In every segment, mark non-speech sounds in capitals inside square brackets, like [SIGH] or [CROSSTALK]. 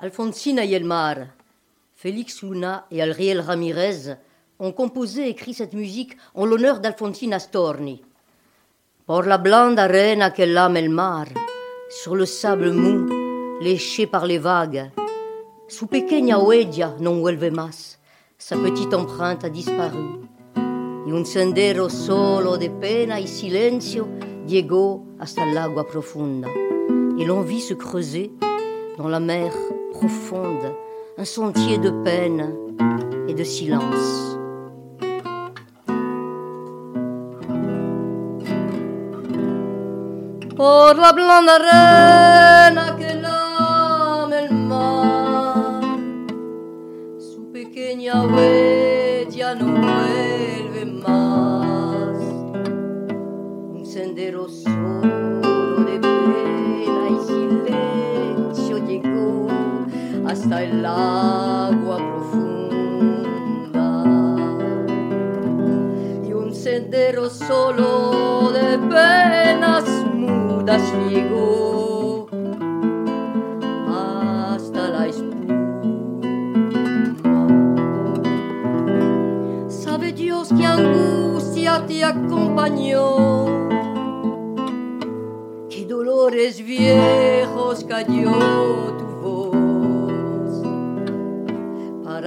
Alfonsina y el mar, Félix Luna et Alriel Ramirez ont composé et écrit cette musique en l'honneur d'Alfonsina Storni. Por la blanda arena que lame el mar, sur le sable mou, léché par les vagues, su pequeña huella non vuelve más, sa petite empreinte a disparu. Y un sendero solo de pena y silencio llegó hasta el agua profunda. Et l'on vit se creuser dans la mer profonde un sentier de peine et de silence. Por la blanda arena que lame el mar, su pequeña huella hasta el agua profunda. Y un sendero solo de penas mudas llegó hasta la espuma. Sabe Dios que angustia te acompañó, qué dolores viejos cayó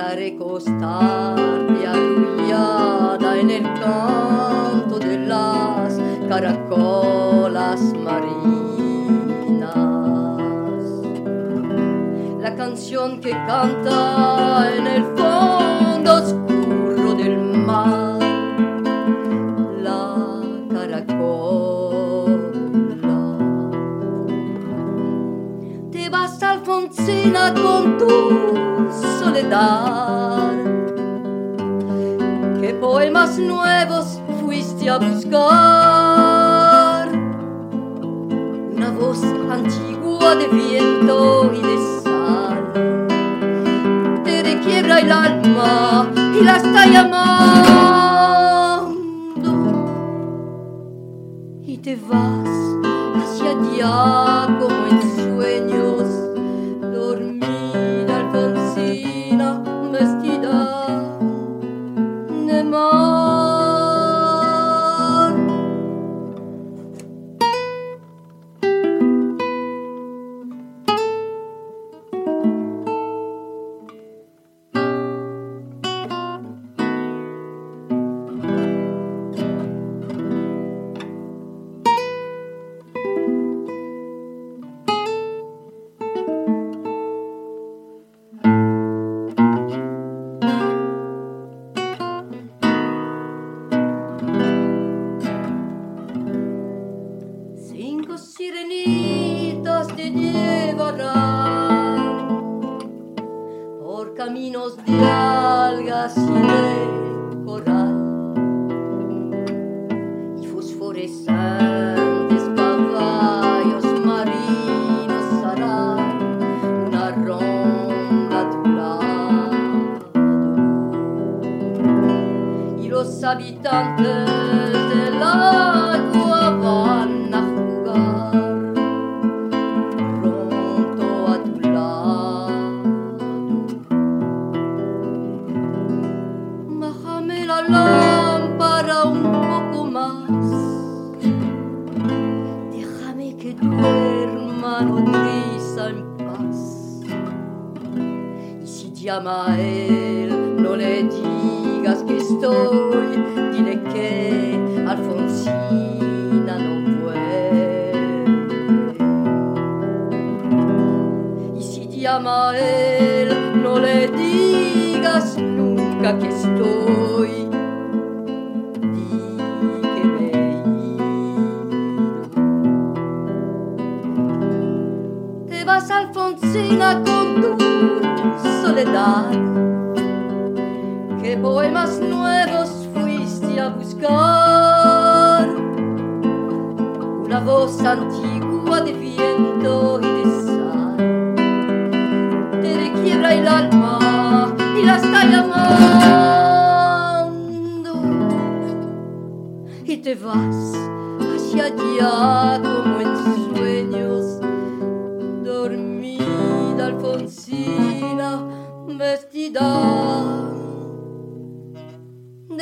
para recostarte arrullada en el canto de las caracolas marinas. La canción que canta habitantes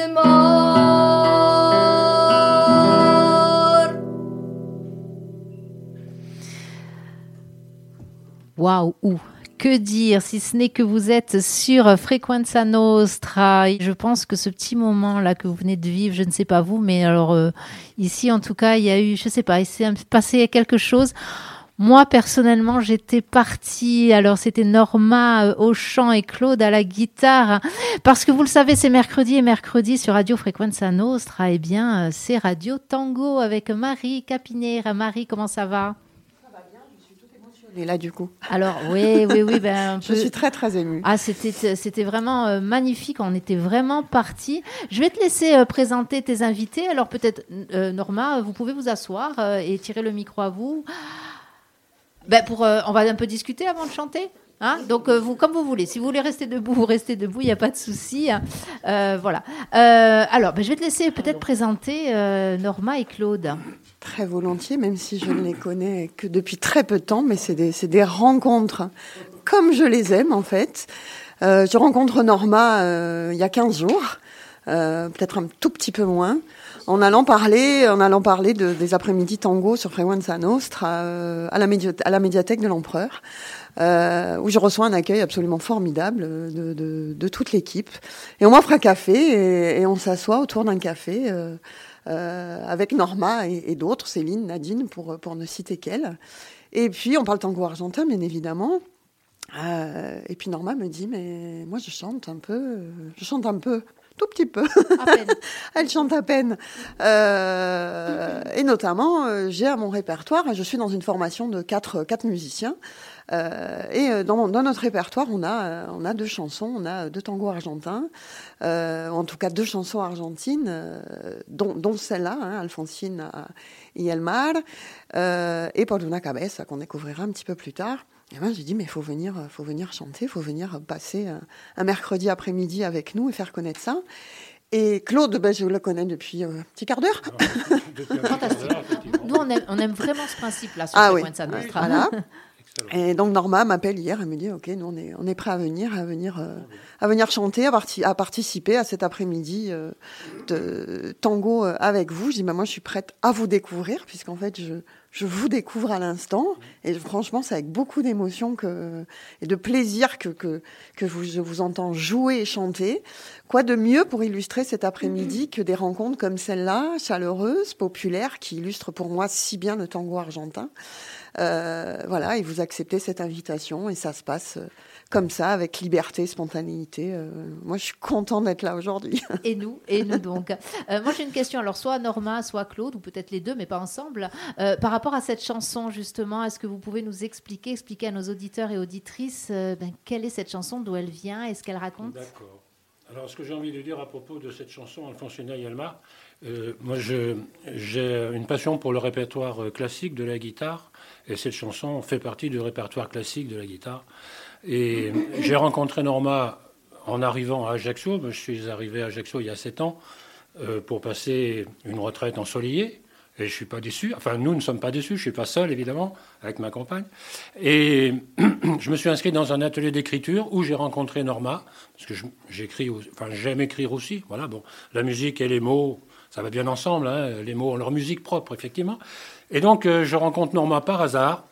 mar. Waouh, que dire si ce n'est que vous êtes sur Frequenza Nostra Je pense que ce petit moment-là que vous venez de vivre, je ne sais pas vous, mais alors euh, ici en tout cas, il y a eu, je ne sais pas, il s'est passé quelque chose. Moi, personnellement, j'étais partie. Alors, c'était Norma euh, au chant et Claude à la guitare. Parce que vous le savez, c'est mercredi et mercredi sur Radio Frequenza Nostra. Eh bien, euh, c'est Radio Tango avec Marie Capinera. Marie, comment ça va? Et là du coup. Alors oui, oui, oui. Ben, [LAUGHS] je suis très très émue. Ah, c'était, c'était vraiment euh, magnifique. On était vraiment partis. Je vais te laisser euh, présenter tes invités. Alors peut-être euh, Norma, vous pouvez vous asseoir et tirer le micro à vous. Ben, pour, on va un peu discuter avant de chanter. Hein Donc, vous, comme vous voulez. Si vous voulez rester debout, vous restez debout, il n'y a pas de souci. Hein. voilà. alors, ben, je vais te laisser peut-être présenter Norma et Claude. Très volontiers, même si je ne les connais que depuis très peu de temps, mais c'est des, des, rencontres comme je les aime en fait. Euh, je rencontre Norma euh, il y a 15 jours, euh, peut-être un tout petit peu moins, en allant parler, en allant parler de, des après-midi tango sur Frequenza Nostra euh, à, la à la médiathèque de l'Empereur, euh, où je reçois un accueil absolument formidable de, toute l'équipe. Et on m'offre un café et, on s'assoit autour d'un café. Euh, avec Norma et, d'autres, Céline, Nadine, pour, pour ne citer qu'elle. Et puis, on parle tango argentin, bien évidemment. Et puis Norma me dit, mais moi je chante un peu, je chante un peu, tout petit peu. [LAUGHS] Elle chante à peine. Euh, et notamment, j'ai à mon répertoire, je suis dans une formation de quatre, quatre musiciens. Euh, et euh, dans, dans, notre répertoire, on a, euh, on a deux chansons, on a deux tangos argentins, en tout cas deux chansons argentines, dont, dont celle-là, hein, Alfonsine y el mar, et Por una cabeza, qu'on découvrira un petit peu plus tard. Et moi, j'ai dit, mais il faut venir, faut venir chanter, il faut venir passer un, mercredi après-midi avec nous et faire connaître ça. Et Claude, ben, je le connais depuis un petit quart d'heure. Fantastique. Nous, on aime, on aime, vraiment ce principe-là sur ah, oui. de Nostra. Voilà. [LAUGHS] Et donc Norma m'appelle hier, elle me dit ok, nous on est on est prêt à venir, à venir, euh, à venir chanter, à, à participer à cet après-midi euh, de tango euh, avec vous. Je dis bah, moi je suis prête à vous découvrir puisqu'en fait je je vous découvre à l'instant et franchement c'est avec beaucoup d'émotion que et de plaisir que que que vous, je vous entends jouer et chanter. Quoi de mieux pour illustrer cet après-midi que des rencontres comme celle-là, chaleureuses, populaires, qui illustrent pour moi si bien le tango argentin? Euh, voilà, et vous acceptez cette invitation et ça se passe euh, comme ça, avec liberté, spontanéité. Euh, moi, je suis content d'être là aujourd'hui. [LAUGHS] Et nous, et nous donc. moi, j'ai une question. Alors, soit Norma, soit Claude, ou peut-être les deux, mais pas ensemble. par rapport à cette chanson, justement, est-ce que vous pouvez nous expliquer, expliquer à nos auditeurs et auditrices, ben, quelle est cette chanson, d'où elle vient et ce qu'elle raconte? D'accord. Alors, ce que j'ai envie de dire à propos de cette chanson, Alphonsina Yalma, euh, moi, j'ai une passion pour le répertoire classique de la guitare, et cette chanson fait partie du répertoire classique de la guitare. Et j'ai rencontré Norma en arrivant à Ajaccio. Je suis arrivé à Ajaccio il y a sept ans euh, pour passer une retraite ensoleillée. Et je suis pas déçu. Enfin, nous ne sommes pas déçus. Je suis pas seul, évidemment, avec ma compagne. Et [CLEARS THROAT] je me suis inscrit dans un atelier d'écriture où j'ai rencontré Norma, parce que j'écris, enfin, j'aime écrire aussi. Voilà, bon, la musique et les mots, ça va bien ensemble. Hein. les mots ont leur musique propre, effectivement. Et donc, euh, je rencontre Norma par hasard.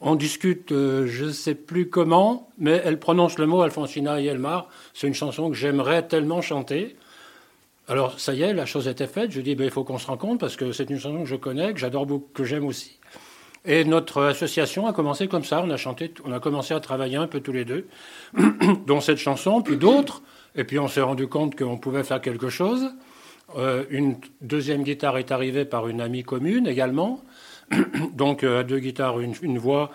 On discute, euh, je ne sais plus comment, mais elle prononce le mot Alfonsina et Elmar. C'est une chanson que j'aimerais tellement chanter. Alors, ça y est, la chose était faite. Je dis, ben, il faut qu'on se rencontre parce que c'est une chanson que je connais, que j'adore beaucoup, que j'aime aussi. Et notre association a commencé comme ça. On a chanté, on a commencé à travailler un peu tous les deux, [CLEARS THROAT] dont cette chanson, puis d'autres. Et puis on s'est rendu compte qu'on pouvait faire quelque chose. Euh, une deuxième guitare est arrivée par une amie commune également. [CLEARS THROAT] Donc euh, à deux guitares, une, une, voix,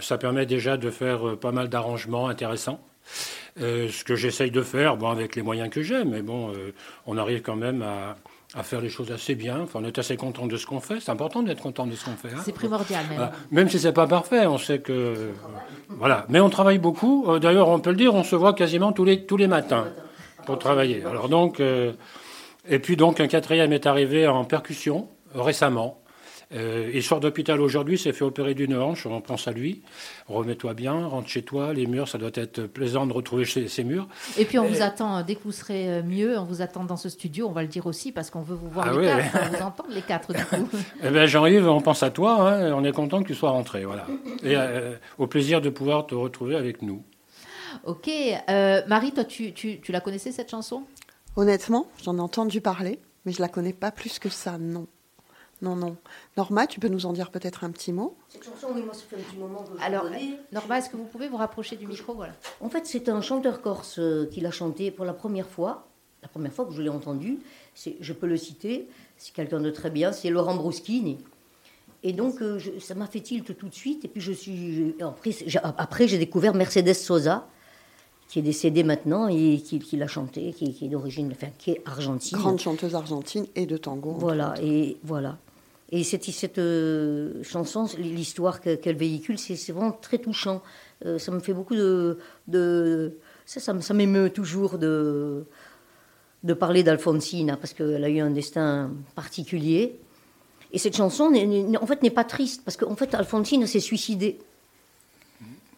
ça permet déjà de faire euh, pas mal d'arrangements intéressants. Euh, ce que j'essaye de faire, bon, avec les moyens que j'ai, mais bon, euh, on arrive quand même à, faire les choses assez bien. Enfin, on est assez content de ce qu'on fait. C'est important d'être content de ce qu'on fait. Hein. C'est primordial même. Même si c'est pas parfait, on sait que voilà. Mais on travaille beaucoup. D'ailleurs, on peut le dire, on se voit quasiment tous les tous les matins pour travailler. Alors donc, et puis donc un quatrième est arrivé en percussion récemment. Euh, il sort d'hôpital aujourd'hui, s'est fait opérer d'une hanche, on pense à lui. Remets-toi bien, rentre chez toi, les murs, ça doit être plaisant de retrouver ces murs. Et puis on vous attend, dès que vous serez mieux, on vous attend dans ce studio, on va le dire aussi, parce qu'on veut vous voir ah les quatre, on vous entendre les quatre du coup. [LAUGHS] eh bien Jean-Yves, on pense à toi, hein, on est content que tu sois rentré, voilà. Et euh, au plaisir de pouvoir te retrouver avec nous. Ok, euh, Marie, toi tu, tu, tu la connaissais cette chanson? Honnêtement, j'en ai entendu parler, mais je la connais pas plus que ça, non. Non, non. Norma, tu peux nous en dire peut-être un petit mot? Cette chanson, oui, moi, ça fait un petit moment que Alors, Norma, est-ce que vous pouvez vous rapprocher du micro? Voilà. En fait, c'est un chanteur corse euh, qui l'a chanté pour la première fois. La première fois que je l'ai entendu, je peux le citer, c'est quelqu'un de très bien, c'est Laurent Bruschini. Et donc, euh, ça m'a fait tilt tout de suite. Et puis, je suis. Après, j'ai découvert Mercedes Sosa, qui est décédée maintenant et qui, l'a chanté, qui, est d'origine, enfin, qui est argentine. Grande chanteuse argentine et de tango. Voilà, et voilà. Et cette, euh, chanson, l'histoire qu'elle véhicule, c'est vraiment très touchant. Euh, ça me fait beaucoup de. ça, ça, m'émeut toujours de, de parler d'Alfonsina, parce qu'elle a eu un destin particulier. Et cette chanson, en fait, n'est pas triste, parce qu'en fait, Alfonsina s'est suicidée.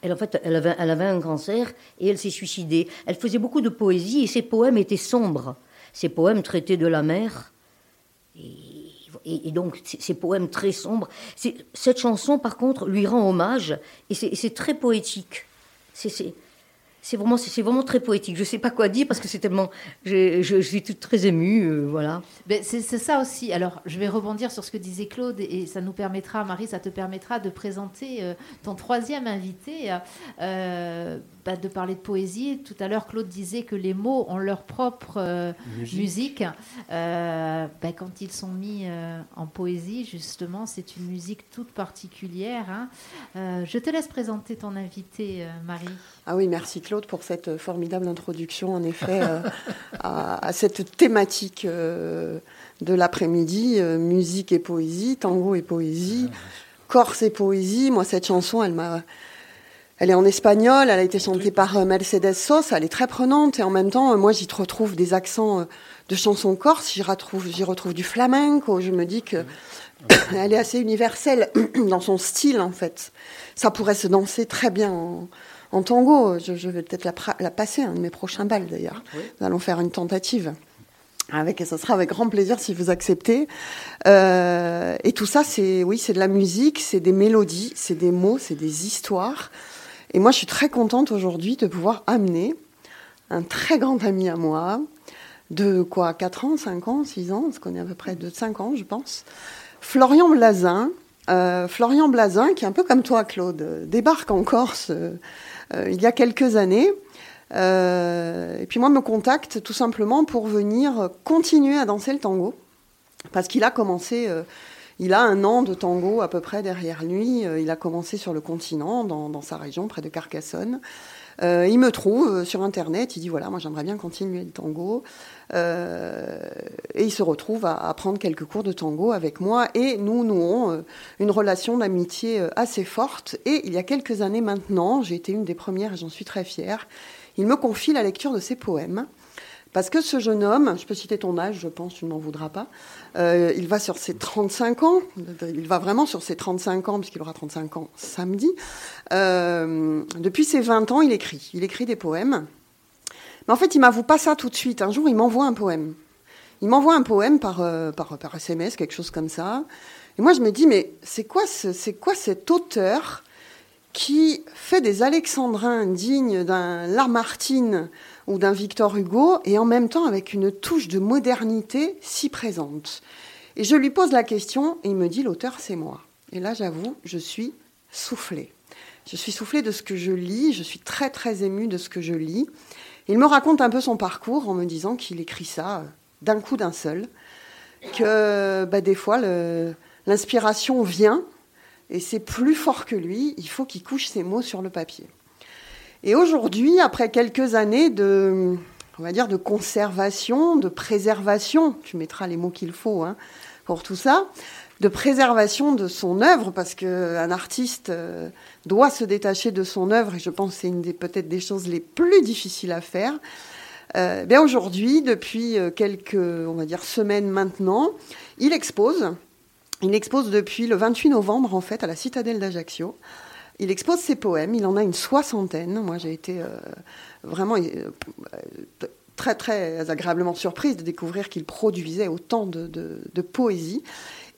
Elle, en fait, elle avait, elle avait un cancer et elle s'est suicidée. Elle faisait beaucoup de poésie et ses poèmes étaient sombres. Ses poèmes traitaient de la mer. Et, donc ces poèmes très sombres. Cette chanson, par contre, lui rend hommage et c'est très poétique. C'est vraiment, vraiment très poétique. Je ne sais pas quoi dire parce que c'est tellement, je, je, suis très émue, euh, voilà. Ben, c'est ça aussi. Alors, je vais rebondir sur ce que disait Claude et, ça nous permettra, Marie, ça te permettra de présenter euh, ton troisième invité, euh, bah, de parler de poésie. Tout à l'heure, Claude disait que les mots ont leur propre musique. Ben, quand ils sont mis en poésie, justement, c'est une musique toute particulière. Hein. je te laisse présenter ton invité, Marie. Ah oui, merci Claude pour cette formidable introduction, en effet, euh, [LAUGHS] à, cette thématique euh, de l'après-midi, euh, musique et poésie, tango et poésie, Corse et poésie. Moi, cette chanson, elle m'a... Elle est en espagnol, elle a été chantée par Mercedes Sosa, elle est très prenante et en même temps, moi, j'y retrouve des accents de chansons corse, j'y retrouve, j'y retrouve du flamenco. Je me dis que [COUGHS] elle est assez universelle [COUGHS] dans son style, en fait. Ça pourrait se danser très bien en, en tango. Je, vais peut-être la, passer, un de mes prochains balles d'ailleurs. Nous allons faire une tentative. Avec, et ce sera avec grand plaisir si vous acceptez. Euh, et tout ça, c'est oui, c'est de la musique, c'est des mélodies, c'est des mots, c'est des histoires. Et moi, je suis très contente aujourd'hui de pouvoir amener un très grand ami à moi, de quoi 4 ans, 5 ans, 6 ans, on se connaît à peu près de 5 ans, je pense. Florian Blazin. Euh, Florian Blazin, qui est un peu comme toi, Claude, débarque en Corse euh, il y a quelques années. Euh, et puis moi, me contacte tout simplement pour venir continuer à danser le tango. Parce qu'il a commencé, euh, il a un an de tango à peu près derrière lui. il a commencé sur le continent, dans, sa région, près de Carcassonne. il me trouve sur Internet, il dit voilà, moi j'aimerais bien continuer le tango. Euh, et il se retrouve à, prendre quelques cours de tango avec moi. Et nous nouons euh, une relation d'amitié euh, assez forte. Et il y a quelques années maintenant, j'ai été une des premières et j'en suis très fière, il me confie la lecture de ses poèmes. Parce que ce jeune homme, je peux citer ton âge, je pense, tu ne m'en voudras pas, il va sur ses 35 ans, il va vraiment sur ses 35 ans, puisqu'il aura 35 ans samedi. depuis ses 20 ans, il écrit. Il écrit des poèmes. Mais en fait, il m'avoue pas ça tout de suite. Un jour, il m'envoie un poème. Il m'envoie un poème par, euh, par, SMS, quelque chose comme ça. Et moi, je me dis, mais c'est quoi, c'est quoi cet auteur qui fait des alexandrins dignes d'un Lamartine ou d'un Victor Hugo, et en même temps avec une touche de modernité si présente Et je lui pose la question, et il me dit, l'auteur, c'est moi. Et là, j'avoue, je suis soufflée. Je suis soufflée de ce que je lis, je suis très très émue de ce que je lis. Il me raconte un peu son parcours en me disant qu'il écrit ça euh, d'un coup d'un seul, que bah, des fois l'inspiration vient et c'est plus fort que lui, il faut qu'il couche ses mots sur le papier. Et aujourd'hui, après quelques années de, on va dire, de conservation, de préservation, tu mettras les mots qu'il faut hein, pour tout ça, de préservation de son œuvre, parce qu'un artiste euh, doit se détacher de son œuvre, et je pense que c'est une des peut-être des choses les plus difficiles à faire. Euh, bien aujourd'hui, depuis euh, quelques, on va dire, semaines maintenant, il expose Il expose depuis le 28 novembre, en fait, à la citadelle d'Ajaccio. Il expose ses poèmes, il en a une soixantaine. Moi, j'ai été vraiment très, très agréablement surprise de découvrir qu'il produisait autant de, poésie.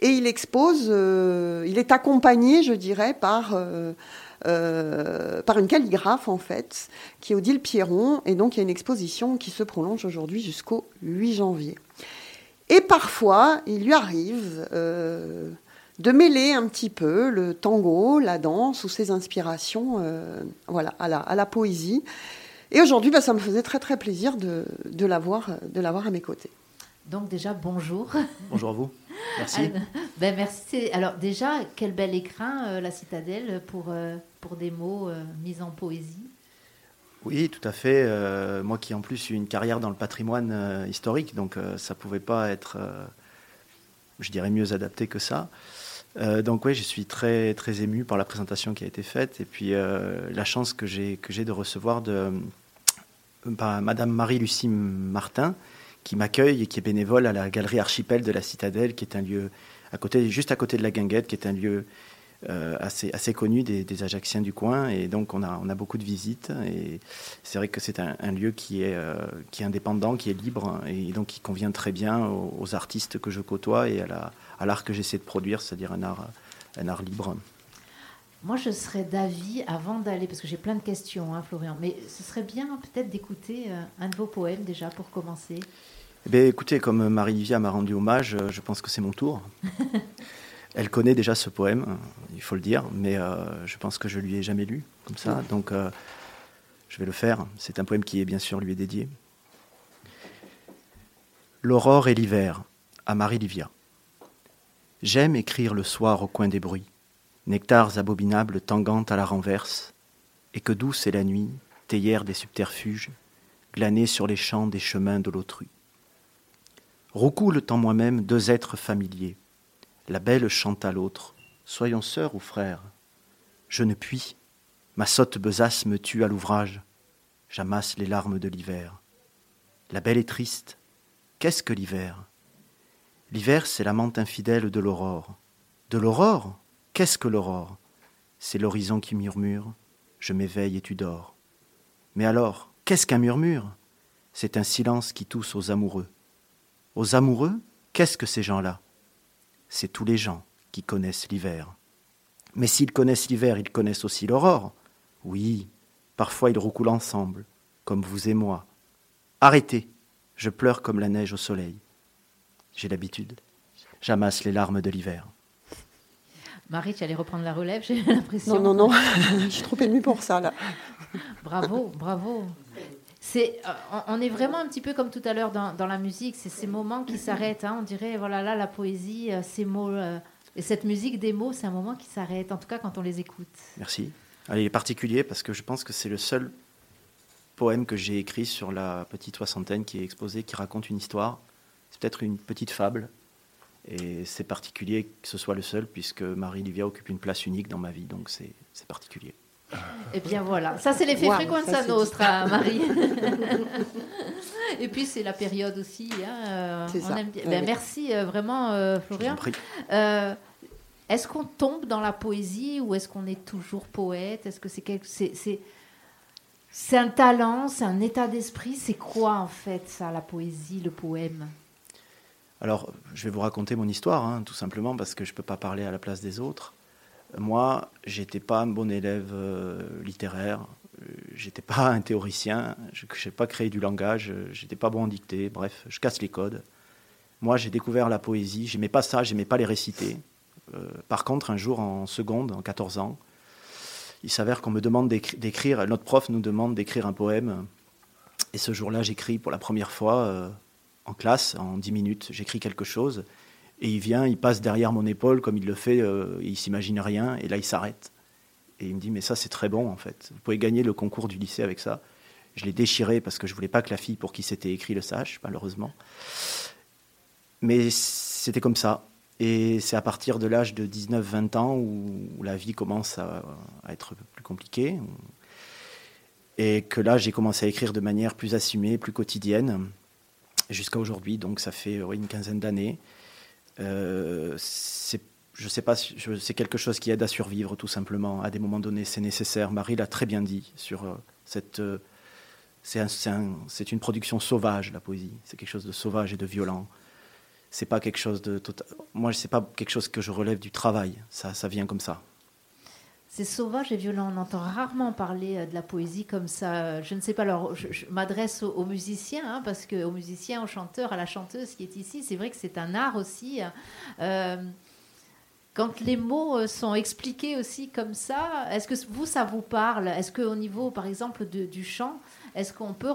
Et il expose, il est accompagné, je dirais, par euh, par une calligraphe en fait, qui est Odile Pierron, et donc il y a une exposition qui se prolonge aujourd'hui jusqu'au 8 janvier. Et parfois, il lui arrive euh, de mêler un petit peu le tango, la danse ou ses inspirations euh, voilà, à la, à, la, poésie. Et aujourd'hui, bah, ça me faisait très très plaisir de, de l'avoir à mes côtés. Donc déjà, bonjour. Bonjour à vous. Merci. [LAUGHS] ben merci. Alors déjà, quel bel écrin, la citadelle, pour pour des mots euh, mis en poésie oui, tout à fait. Euh, moi qui en plus eu une carrière dans le patrimoine euh, historique, donc ça pouvait pas être, je dirais, mieux adapté que ça. Donc oui, je suis très très ému par la présentation qui a été faite et puis la chance que j'ai de recevoir de Madame Marie-Lucie Martin qui m'accueille et qui est bénévole à la galerie Archipel de la Citadelle, qui est un lieu à côté, juste à côté de la Guinguette, qui est un lieu euh, assez, assez connu des, des, Ajacciens du coin. Et donc, on a, on a beaucoup de visites. Et c'est vrai que c'est un, lieu qui est, euh, qui est indépendant, qui est libre, et donc qui convient très bien aux, artistes que je côtoie et à l'art que j'essaie de produire, c'est-à-dire un art, un art libre. Moi, je serais d'avis, avant d'aller, parce que j'ai plein de questions, hein, Florian, mais ce serait bien peut-être d'écouter euh, un de vos poèmes déjà pour commencer. Eh bien, écoutez, comme Marie-Livia m'a rendu hommage, je pense que c'est mon tour. [LAUGHS] Elle connaît déjà ce poème, il faut le dire, mais euh, je pense que je lui ai jamais lu comme ça, donc euh, je vais le faire. C'est un poème qui est bien sûr lui est dédié. L'aurore et l'hiver, à Marie-Livia. J'aime écrire le soir au coin des bruits, nectars abominables tanguant à la renverse, et que douce est la nuit, théière des subterfuges, glanée sur les champs des chemins de l'autrui. Roucoulent en moi-même deux êtres familiers, la belle chante à l'autre Soyons sœurs ou frères. Je ne puis, ma sotte besace me tue à l'ouvrage. J'amasse les larmes de l'hiver. La belle est triste. Qu'est-ce que l'hiver? L'hiver, c'est l'amante infidèle de l'aurore. De l'aurore? Qu'est-ce que l'aurore? C'est l'horizon qui murmure Je m'éveille et tu dors. Mais alors, qu'est-ce qu'un murmure? C'est un silence qui tousse aux amoureux. Aux amoureux? Qu'est-ce que ces gens-là? C'est tous les gens qui connaissent l'hiver. Mais s'ils connaissent l'hiver, ils connaissent aussi l'aurore. Oui, parfois ils roucoulent ensemble, comme vous et moi. Arrêtez, je pleure comme la neige au soleil. J'ai l'habitude. J'amasse les larmes de l'hiver. Marie, tu allais reprendre la relève, j'ai l'impression. Non, non, non, [LAUGHS] je suis trop émue pour ça, là. Bravo, bravo. Euh, on est vraiment un petit peu comme tout à l'heure dans, la musique, c'est ces moments qui s'arrêtent. Hein. On dirait, voilà, là, la poésie, euh, ces mots, euh, et cette musique des mots, c'est un moment qui s'arrête, en tout cas quand on les écoute. Merci. il est particulier parce que je pense que c'est le seul poème que j'ai écrit sur la petite soixantaine qui est exposé, qui raconte une histoire. C'est peut-être une petite fable. Et c'est particulier que ce soit le seul, puisque Marie-Livia occupe une place unique dans ma vie, donc c'est particulier. Et eh bien voilà, ça c'est l'effet fréquent Frequenza Nostra, Marie. [LAUGHS] Et puis c'est la période aussi. Hein, euh, on aime ben, Merci euh, vraiment, euh, Florian. est-ce qu'on tombe dans la poésie ou est-ce qu'on est toujours poète? Est-ce que c'est quelque... c'est, c'est, un talent, c'est un état d'esprit? C'est quoi en fait ça, la poésie, le poème? Alors, je vais vous raconter mon histoire, hein, tout simplement parce que je ne peux pas parler à la place des autres. Moi, j'étais pas un bon élève euh, littéraire, euh, j'étais pas un théoricien, je n'ai pas créé du langage, euh, j'étais pas bon en dictée, bref, je casse les codes. Moi, j'ai découvert la poésie, j'aimais pas ça, j'aimais pas les réciter. par contre, un jour en seconde, en 14 ans, il s'avère qu'on me demande d'écrire, notre prof nous demande d'écrire un poème. Et ce jour-là, j'écris pour la première fois en classe, en 10 minutes, j'écris quelque chose. Et il vient, il passe derrière mon épaule comme il le fait, euh, il s'imagine rien, et là il s'arrête. Et il me dit, mais ça c'est très bon en fait, vous pouvez gagner le concours du lycée avec ça. Je l'ai déchiré parce que je voulais pas que la fille pour qui c'était écrit le sache, malheureusement. Mais c'était comme ça. Et c'est à partir de l'âge de 19-20 ans où, la vie commence à, être plus compliquée. Et que là, j'ai commencé à écrire de manière plus assumée, plus quotidienne, jusqu'à aujourd'hui. Donc ça fait une quinzaine d'années. Euh, c'est sais pas, c'est quelque chose qui aide à survivre tout simplement. À des moments donnés, c'est nécessaire. Marie l'a très bien dit sur euh, cette. Euh, c'est une production sauvage, la poésie. C'est quelque chose de sauvage et de violent. C'est pas quelque chose de. Tota-, moi, c'est pas quelque chose que je relève du travail. Ça, ça vient comme ça. C'est sauvage et violent. On entend rarement parler euh, de la poésie comme ça. Je ne sais pas. Alors, je, m'adresse aux, musiciens, hein, parce que aux musiciens, aux chanteurs, à la chanteuse qui est ici. C'est vrai que c'est un art aussi. Euh, quand les mots euh, sont expliqués aussi comme ça, est-ce que vous, ça vous parle? Est-ce qu'au niveau, par exemple, du chant, est-ce qu'on peut,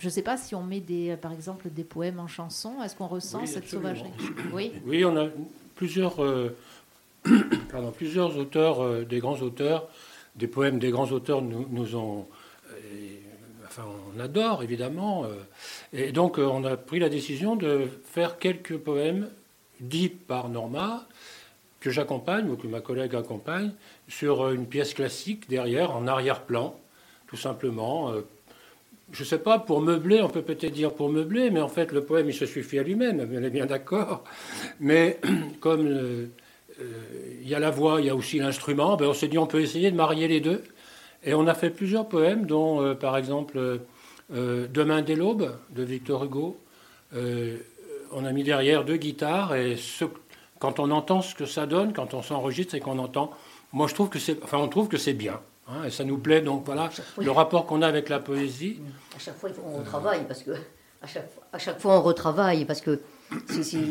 je ne sais pas si on met des, par exemple des poèmes en chanson, est-ce qu'on ressent cette sauvagerie? Oui. Oui, on a plusieurs, euh, [COUGHS] plusieurs auteurs, des grands auteurs, des poèmes des grands auteurs nous, nous ont, enfin, on adore évidemment, et donc on a pris la décision de faire quelques poèmes dits par Norma que j'accompagne ou que ma collègue accompagne sur une pièce classique derrière, en arrière-plan, tout simplement. Euh, je ne sais pas, pour meubler, on peut peut-être dire pour meubler, mais en fait le poème il se suffit à lui-même, on est bien d'accord. Mais [COUGHS] comme euh, euh, il y a la voix, il y a aussi l'instrument, ben on s'est dit on peut essayer de marier les deux. Et on a fait plusieurs poèmes, dont par exemple Demain dès l'aube de Victor Hugo. on a mis derrière deux guitares et ce, quand on entend ce que ça donne, quand on s'enregistre et qu'on entend, moi je trouve que c'est, enfin on trouve que c'est bien. Hein, et ça nous plaît, donc voilà le rapport qu'on a avec la poésie. À chaque fois, on retravaille parce que à chaque, fois, à chaque fois on retravaille parce que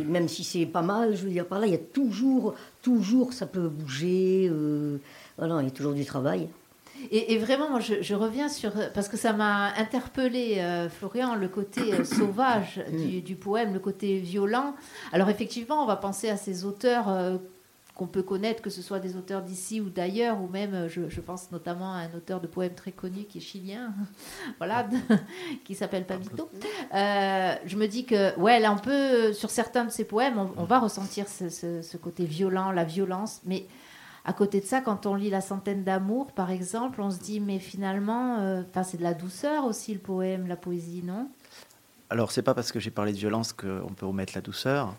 même si c'est pas mal, je veux dire par là, il y a toujours, toujours, ça peut bouger. Euh, voilà, il y a toujours du travail. Et, vraiment, moi, je, reviens sur. Parce que ça m'a interpellé, euh, Florian, le côté euh, [COUGHS] sauvage mm. du, poème, le côté violent. Alors, effectivement, on va penser à ces auteurs. Euh, qu'on peut connaître, que ce soit des auteurs d'ici ou d'ailleurs, ou même, je, pense notamment à un auteur de poèmes très connu qui est chilien, [LAUGHS] voilà, [LAUGHS] qui s'appelle Pavito. je me dis que, ouais, là, on peut, sur certains de ces poèmes, on, va ressentir ce, ce, côté violent, la violence, mais à côté de ça, quand on lit La centaine d'amour, par exemple, on se dit, mais finalement, euh, c'est de la douceur aussi le poème, la poésie, non? Alors, c'est pas parce que j'ai parlé de violence qu'on peut omettre la douceur.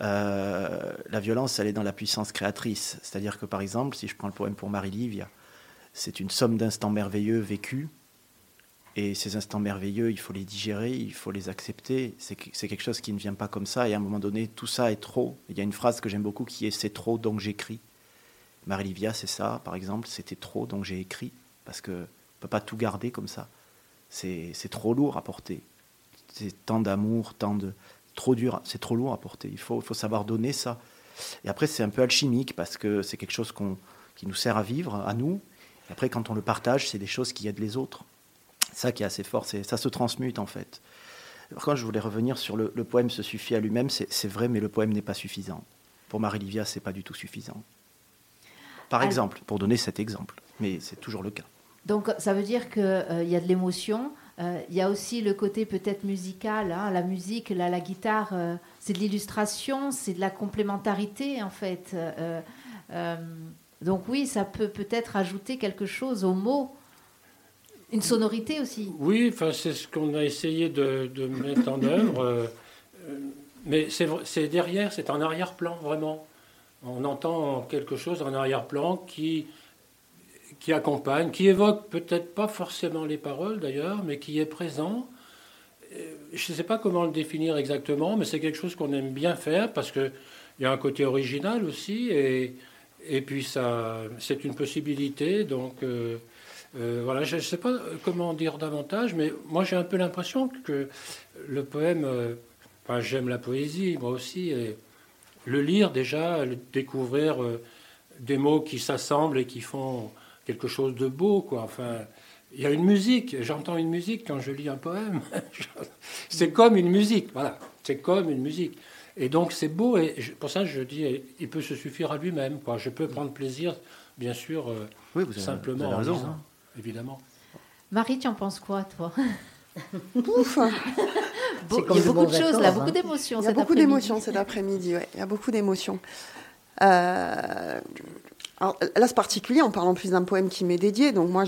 Euh, la violence, elle est dans la puissance créatrice. C'est-à-dire que, par exemple, si je prends le poème pour Marie-Livia, c'est une somme d'instants merveilleux vécus. Et ces instants merveilleux, il faut les digérer, il faut les accepter. C'est quelque chose qui ne vient pas comme ça. Et à un moment donné, tout ça est trop. Il y a une phrase que j'aime beaucoup qui est C'est trop, donc j'écris. Marie-Livia, c'est ça, par exemple, c'était trop, donc j'ai écrit, parce qu'on ne peut pas tout garder comme ça. C'est trop lourd à porter. C'est tant d'amour, tant de... Trop dur, c'est trop lourd à porter. Il faut, faut savoir donner ça. Et après, c'est un peu alchimique, parce que c'est quelque chose qui nous sert à vivre, à nous. Et après, quand on le partage, c'est des choses qui aident les autres. Ça qui est assez fort, ça se transmute en fait. Par contre, je voulais revenir sur le, le poème se suffit à lui-même, c'est vrai, mais le poème n'est pas suffisant. Pour Marie-Livia, c'est pas du tout suffisant par exemple, pour donner cet exemple. Mais c'est toujours le cas. Donc ça veut dire qu'il euh, y a de l'émotion, il y a aussi le côté peut-être musical, hein, la musique, la, guitare, euh, c'est de l'illustration, c'est de la complémentarité en fait. donc oui, ça peut peut-être ajouter quelque chose aux mots, une sonorité aussi. Oui, c'est ce qu'on a essayé de mettre en œuvre. mais c'est derrière, c'est en arrière-plan vraiment on entend quelque chose en arrière-plan qui, qui accompagne, qui évoque peut-être pas forcément les paroles d'ailleurs, mais qui est présent. Euh, je ne sais pas comment le définir exactement, mais c'est quelque chose qu'on aime bien faire parce qu'il y a un côté original aussi, et, et puis ça, c'est une possibilité. Donc euh, euh, voilà, je ne sais pas comment dire davantage, mais moi j'ai un peu l'impression que le poème, enfin j'aime la poésie, moi aussi, et le lire déjà, découvrir euh, des mots qui s'assemblent et qui font quelque chose de beau, quoi. Enfin, il y a une musique. J'entends une musique quand je lis un poème. [LAUGHS] c'est comme une musique, voilà. C'est comme une musique. Et donc c'est beau. Et pour ça, je dis, il peut se suffire à lui-même. Quoi. Je peux prendre plaisir, bien sûr, euh, oui, vous simplement avez raison, hein. évidemment. Marie, tu en penses quoi, toi? Pouf [LAUGHS] il y a beaucoup de choses là, beaucoup d'émotions. Il y a beaucoup d'émotions cet après-midi, ouais. Il y a beaucoup d'émotions. Euh, là, c'est particulier en parlant plus d'un poème qui m'est dédié. Donc, moi,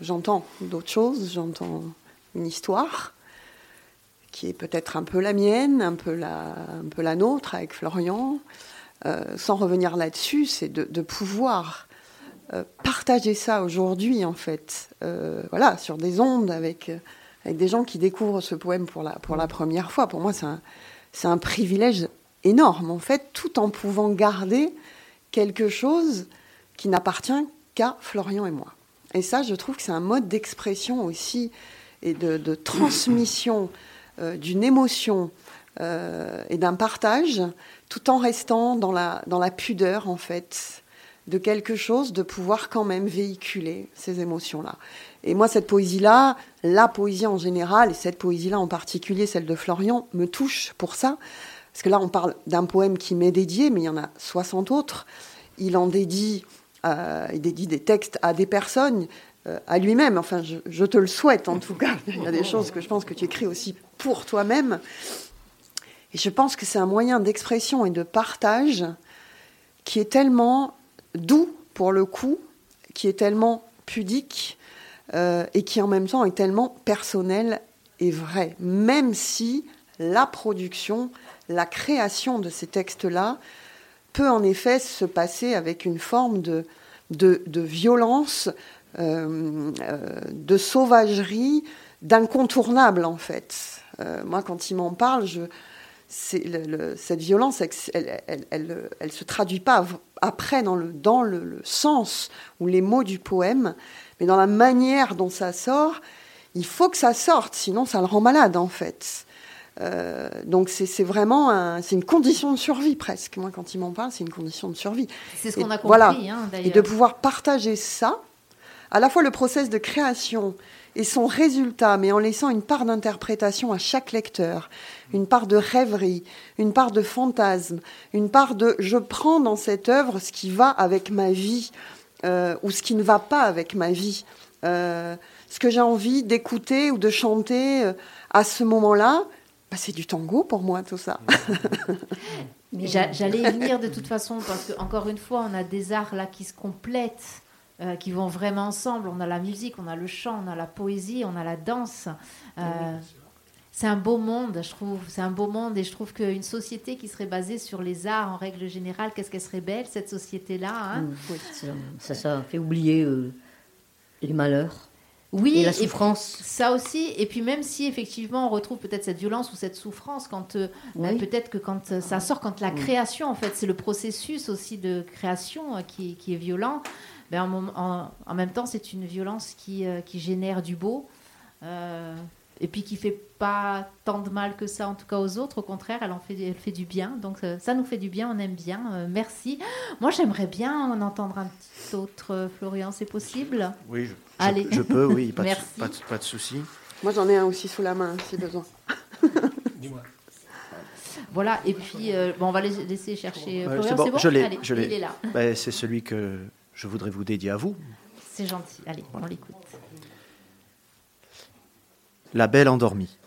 j'entends d'autres choses. J'entends une histoire qui est peut-être un peu la mienne, un peu la, un peu la nôtre avec Florian. sans revenir là-dessus, c'est de, pouvoir partager ça aujourd'hui, en fait, voilà, sur des ondes avec, avec des gens qui découvrent ce poème pour la, pour la première fois. Pour moi, c'est un, un privilège énorme, en fait, tout en pouvant garder quelque chose qui n'appartient qu'à Florian et moi. Et ça, je trouve que c'est un mode d'expression aussi et de, transmission euh, d'une émotion euh, et d'un partage, tout en restant dans la, dans la pudeur, en fait, de quelque chose, de pouvoir quand même véhiculer ces émotions-là. Et moi, cette poésie-là, la poésie en général, et cette poésie-là en particulier, celle de Florian, me touche pour ça. Parce que là, on parle d'un poème qui m'est dédié, mais il y en a 60 autres. Il en dédie, euh, dédie des textes à des personnes, euh, à lui-même. Enfin, je, te le souhaite en tout cas. Il y a des choses que je pense que tu écris aussi pour toi-même. Et je pense que c'est un moyen d'expression et de partage qui est tellement doux pour le coup, qui est tellement pudique euh, et qui en même temps est tellement personnel et vrai. Même si la production, la création de ces textes-là peut en effet se passer avec une forme de, violence, euh, euh, de sauvagerie, d'incontournable en fait. moi, quand il m'en parle, cette violence, elle, elle, elle, se traduit pas après dans, le, dans le, sens ou les mots du poème, mais dans la manière dont ça sort. Il faut que ça sorte, sinon ça le rend malade en fait. Euh, donc c'est vraiment c'est une condition de survie presque. Moi, quand il m'en parle, c'est une condition de survie. C'est ce qu'on a compris. Voilà. Hein, et de pouvoir partager ça, à la fois le process de création et son résultat, mais en laissant une part d'interprétation à chaque lecteur, une part de rêverie, une part de fantasme, une part de je prends dans cette œuvre ce qui va avec ma vie euh, ou ce qui ne va pas avec ma vie, euh, ce que j'ai envie d'écouter ou de chanter à ce moment-là. Bah, c'est du tango pour moi tout ça. [LAUGHS] J'allais y venir de toute façon parce que encore une fois, on a des arts là qui se complètent. Euh, qui vont vraiment ensemble. On a la musique, on a le chant, on a la poésie, on a la danse. Euh, c'est un beau monde, je trouve. C'est un beau monde et je trouve qu'une société qui serait basée sur les arts en règle générale, qu'est-ce qu'elle serait belle, cette société-là. Hein? Mmh, ça, ça, fait oublier euh, les malheurs. Oui, et la souffrance. ça aussi. Et puis même si effectivement on retrouve peut-être cette violence ou cette souffrance, quand bah, peut-être que quand ça sort, quand la création, en fait, c'est le processus aussi de création qui, qui, est violent. Ben, en, même temps, c'est une violence qui, euh, qui, génère du beau. Euh, et puis qui fait pas tant de mal que ça, en tout cas aux autres. Au contraire, elle en fait, elle fait du bien. Donc euh, ça nous fait du bien, on aime bien. merci. Moi, j'aimerais bien en entendre un petit autre, Florian. C'est possible? Oui, je, Allez. Je, peux. Oui, pas, de, pas, de, souci. Moi, j'en ai un aussi sous la main, si besoin. [LAUGHS] Dis-moi. Voilà, et puis bon, on va laisser chercher Florian. C'est bon, je l'ai. Il est là. Ben, c'est celui que je voudrais vous dédier à vous. C'est gentil. Allez, on l'écoute. La belle endormie.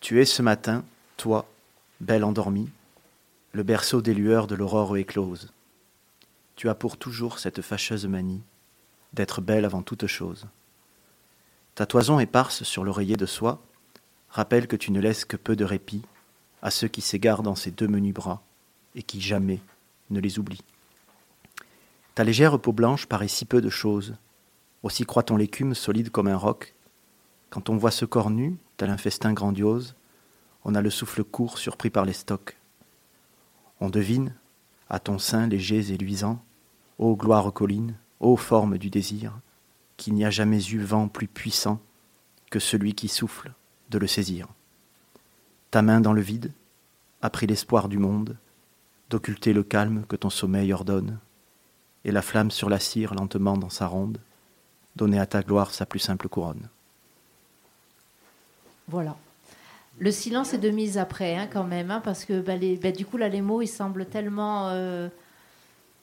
Tu es ce matin, toi, belle endormie, le berceau des lueurs de l'aurore éclose. Tu as pour toujours cette fâcheuse manie d'être belle avant toute chose. Ta toison éparse sur l'oreiller de soie rappelle que tu ne laisses que peu de répit à ceux qui s'égarent dans ces deux menus bras et qui jamais ne les oublient. Ta légère peau blanche paraît si peu de choses. Aussi croit-on l'écume solide comme un roc. Quand on voit ce corps nu, tel un festin grandiose, on a le souffle court surpris par les stocks. On devine, à ton sein légers et luisant, ô gloire colline, ô forme du désir, qu'il n'y a jamais eu vent plus puissant que celui qui souffle de le saisir. Ta main dans le vide a pris l'espoir du monde, d'occulter le calme que ton sommeil ordonne et la flamme sur la cire lentement dans sa ronde, donner à ta gloire sa plus simple couronne. Voilà. Le silence est de mise après, hein, quand même, hein, parce que bah, bah, du coup, là, les mots, ils semblent tellement euh,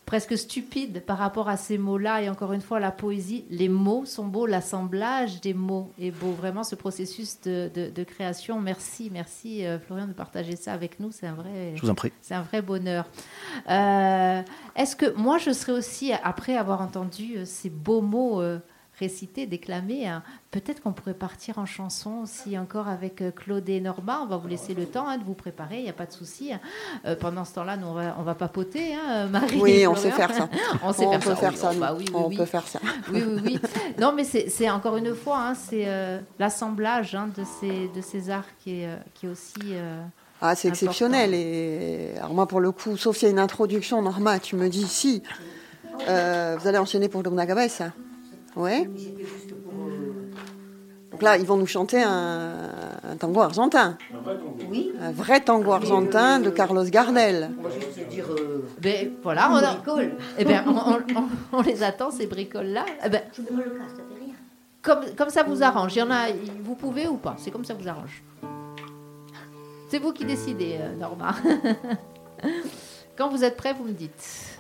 presque stupide par rapport à ces mots-là. Et encore une fois, la poésie, les mots sont beaux, l'assemblage des mots est beau. Vraiment, ce processus de, création. Merci, merci euh, Florian de partager ça avec nous. C'est un vrai. Je vous en prie. C'est un vrai bonheur. Euh, est-ce que moi, je serais aussi, après avoir entendu euh, ces beaux mots réciter, déclamer. hein. Peut-être qu'on pourrait partir en chanson aussi encore avec euh, Claude et Norma. On va vous laisser le temps hein, de vous préparer, il n'y a pas de souci. hein. Euh, pendant ce temps-là, nous, on va, on va papoter, hein, Marie. Oui, on sait faire ça. [LAUGHS] On sait on faire peut ça. faire oui. ça. Bah oui, oui, on peut faire ça. [LAUGHS] Oui, oui, oui. Non, mais c'est encore une fois, hein, c'est euh, l'assemblage de, ces, de ces arts qui est, euh, qui est aussi. euh, Ah, c'est exceptionnel. Et alors moi, pour le coup, sauf s'il y a une introduction, Norma, tu me dis si. Euh, vous allez enchaîner pour Dona Cabeza. Ouais. Donc là, ils vont nous chanter un, un tango argentin. Oui, Un vrai tango argentin de Carlos Gardel. on va juste se dire. Euh, ben, voilà, on, a- bricole. eh ben, on, on- on- on les attend, ces bricoles-là. Eh ben, Tu me le casses, ça fait rien. comme, comme ça vous arrange. Il y en a, vous pouvez ou pas? C'est comme ça vous arrange. C'est vous qui décidez, euh, Norma. [LAUGHS] Quand vous êtes prêt, vous me dites.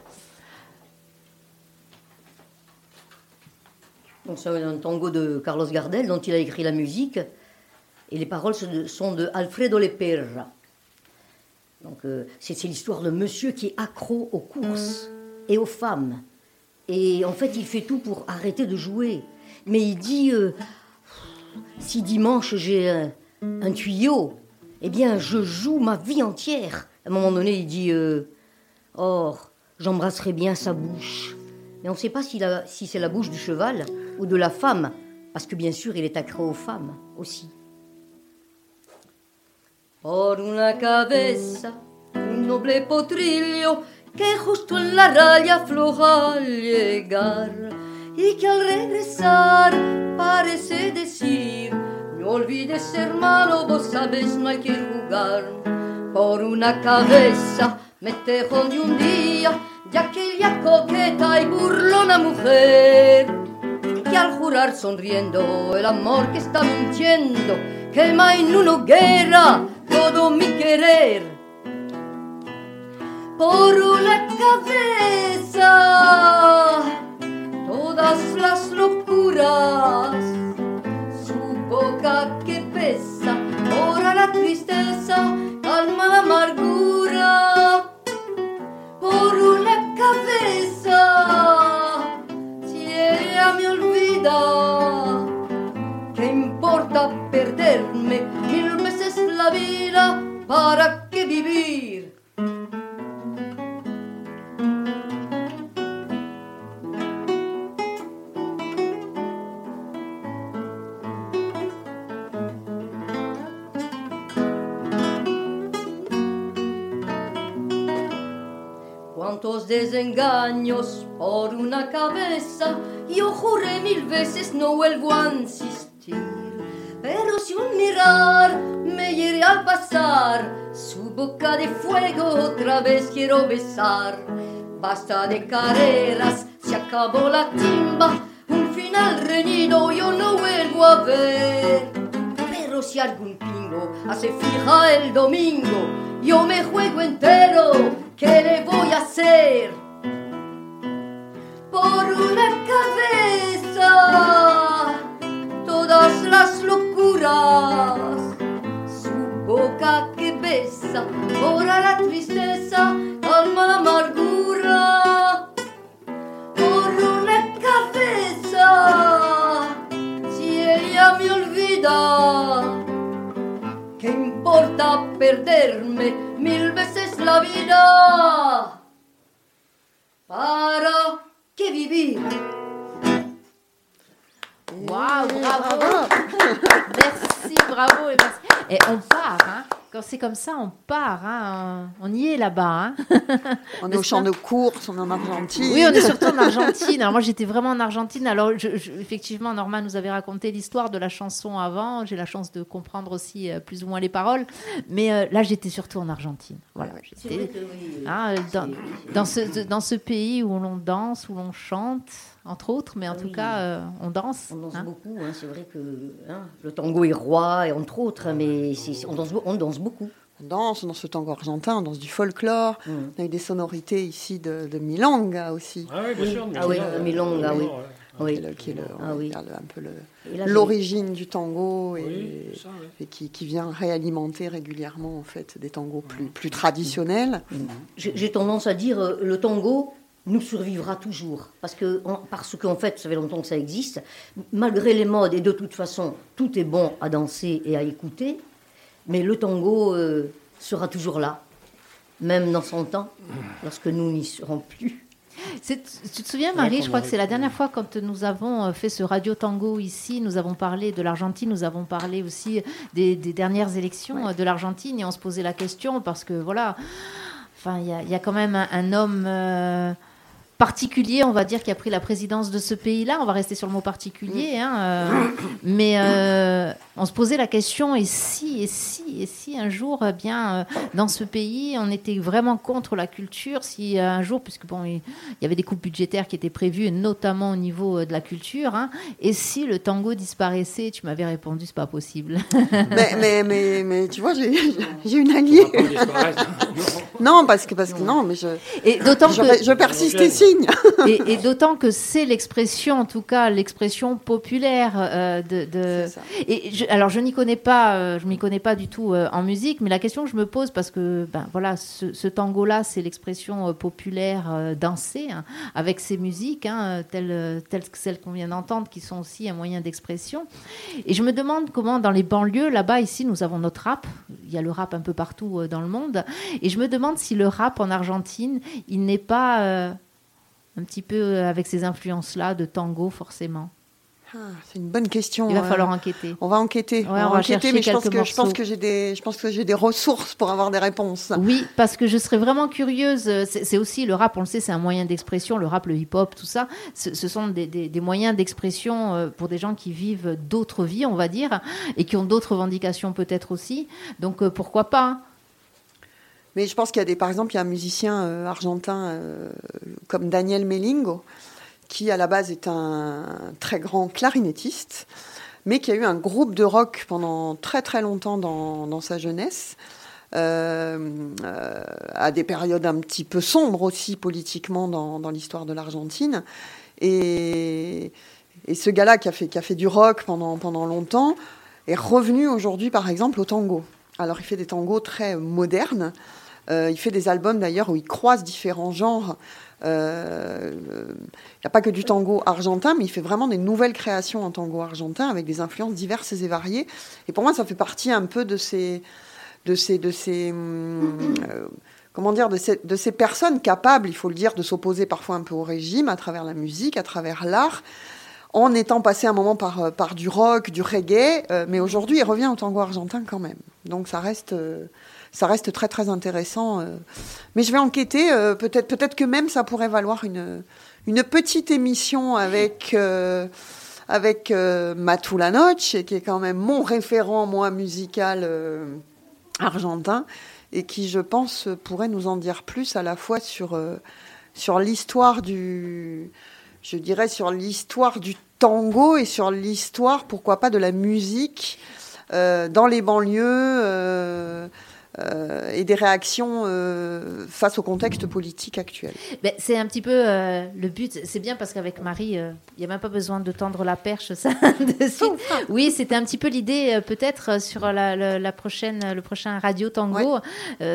C'est un tango de Carlos Gardel dont il a écrit la musique et les paroles sont de, de Alfredo Leperra. Donc euh, c'est l'histoire d'un monsieur qui est accro aux courses et aux femmes. Et en fait il fait tout pour arrêter de jouer. Mais il dit euh, si dimanche j'ai un, tuyau, eh bien je joue ma vie entière. À un moment donné il dit euh, or j'embrasserai bien sa bouche. Mais on ne sait pas si, si c'est la bouche du cheval ou de la femme, parce que bien sûr, il est accro aux femmes aussi. Por una cabeza, un noble potrillo que justo en la raya afloja al llegar y que al regresar parece decir, no olvides hermano, vos sabes no hay que jugar. Por una cabeza me tejo de un día de aquella coqueta y burlona mujer que al jurar sonriendo el amor que está mintiendo quema en una hoguera todo mi querer. Por una cabeza todas las locuras, su boca que pesa, ora la tristeza, calma la amargura. Cabeza si me olvida, ¿qué importa perderme mil veces la vida? ¿Para cabeza, yo juré mil veces no vuelvo a insistir. Pero si un mirar me hiere al pasar, su boca de fuego otra vez quiero besar. Basta de carreras, se acabó la timba, un final reñido yo no vuelvo a ver. Pero si algún pingo hace fija el domingo, yo me juego entero, ¿qué le voy a hacer? Por una cabeza, todas las locuras, su boca que besa, ora la tristeza, calma la amargura. Por una cabeza, si ella me olvida, ¿Qué importa perderme mil veces la vida? ¿Para qué vivir? Waouh, bravo [LAUGHS] Merci, bravo et merci. Et on part, hein Quand c'est comme ça, on part, hein On y est là-bas, hein [LAUGHS] On est au champ de course, on est en Argentine. Oui, on est surtout en [LAUGHS] Argentine. Alors moi, j'étais vraiment en Argentine. Alors, je- je- effectivement, Norma nous avait raconté l'histoire de la chanson avant. J'ai la chance de comprendre aussi euh, plus ou moins les paroles. Mais euh, là, j'étais surtout en Argentine. Voilà, j'étais hein, dans ce, dans ce pays où l'on danse, où l'on chante, entre autres, mais en tout Oui. cas, euh, on danse. On danse hein. beaucoup, hein, c'est vrai que hein, le tango est roi, et entre autres, hein, mais on, danse, on danse beaucoup. On danse, on danse le tango argentin, on danse du folklore. Mm. On a eu des sonorités ici de, de milonga aussi. Ah oui, bien sûr. Ah oui, Milonga, oui. Qui est le- qui est le- on Ah oui. un peu l'origine du tango et, Oui, c'est ça, oui. et qui, qui vient réalimenter régulièrement en fait des tangos plus, plus traditionnels. J'ai j'ai tendance à dire euh, le tango nous survivra toujours. Parce que, parce qu'en fait, ça fait longtemps que ça existe. Malgré les modes, et de toute façon, tout est bon à danser et à écouter, mais le tango euh, sera toujours là, même dans son temps, lorsque nous n'y serons plus. Tu te souviens, Marie, je crois que c'est la dernière fois quand nous avons euh, fait ce radio tango ici, nous avons parlé de l'Argentine, nous avons parlé aussi des, dernières élections euh, de l'Argentine et on se posait la question parce que voilà, enfin, il y, a quand même un, homme particulier, on va dire, qui a pris la présidence de ce pays-là. On va rester sur le mot particulier, hein, euh, mais euh, on se posait la question et si, et si, et si un jour, eh bien, euh, dans ce pays, on était vraiment contre la culture, si un jour, puisque bon, il y avait des coupes budgétaires qui étaient prévues, notamment au niveau de la culture, hein, et si le tango disparaissait, tu m'avais répondu, c'est pas possible. [LAUGHS] mais, mais, mais, mais, tu vois, j'ai une alliée. [LAUGHS] non, parce que, parce que non, mais je, et d'autant que je persiste ici [LAUGHS] et, d'autant que c'est l'expression, en tout cas l'expression populaire euh, de. Et alors je n'y connais pas, euh, je m'y connais pas du tout euh, en musique, mais la question que je me pose parce que ben voilà, ce, tango-là, c'est l'expression populaire dansée hein, avec ses musiques, hein, telles, telles que celles qu'on vient d'entendre, qui sont aussi un moyen d'expression. Et je me demande comment dans les banlieues, là-bas, ici, nous avons notre rap. Il y a le rap un peu partout dans le monde, et je me demande si le rap en Argentine, il n'est pas un petit peu euh, avec ces influences-là de tango, forcément ah, c'est une bonne question. Il va falloir enquêter. On va enquêter. on, va enquêter, mais je pense, que, je pense que j'ai des, je pense que j'ai des ressources pour avoir des réponses. Oui, parce que je serais vraiment curieuse. C'est aussi le rap, on le sait, c'est un moyen d'expression. Le rap, le hip-hop, tout ça, ce sont des, des, moyens d'expression euh, pour des gens qui vivent d'autres vies, on va dire, et qui ont d'autres revendications peut-être aussi. Donc euh, pourquoi pas mais je pense qu'il y a des, par exemple, il y a un musicien euh, argentin euh, comme Daniel Melingo, qui à la base est un très grand clarinettiste, mais qui a eu un groupe de rock pendant très très longtemps dans, sa jeunesse, euh, à des périodes un petit peu sombres aussi politiquement dans, l'histoire de l'Argentine. Et, ce gars-là qui qui a fait du rock pendant, pendant longtemps est revenu aujourd'hui par exemple au tango. Alors il fait des tangos très modernes. Euh, il fait des albums d'ailleurs où il croise différents genres. Euh, il n'y a pas que du tango argentin, mais il fait vraiment des nouvelles créations en tango argentin avec des influences diverses et variées. Et pour moi, ça fait partie un peu de ces, de ces, de ces, hum, euh, comment dire, de ces, personnes capables, il faut le dire, de s'opposer parfois un peu au régime à travers la musique, à travers l'art, en étant passé un moment par, par du rock, du reggae, mais aujourd'hui il revient au tango argentin quand même. Donc ça reste, ça reste très très intéressant. Euh. Mais je vais enquêter. Euh, peut-être peut-être que même ça pourrait valoir une une petite émission avec euh, avec Matou La Noche, qui est quand même mon référent moi musical argentin et qui je pense pourrait nous en dire plus à la fois sur sur l'histoire du je dirais sur l'histoire du tango et sur l'histoire pourquoi pas de la musique dans les banlieues euh, et des réactions euh, face au contexte politique actuel. Ben, c'est un petit peu euh, le but. C'est bien parce qu'avec Marie, il n'y a même pas besoin de tendre la perche. Ça, [LAUGHS] oui, c'était un petit peu l'idée, peut-être sur la, prochaine, le prochain radio tango,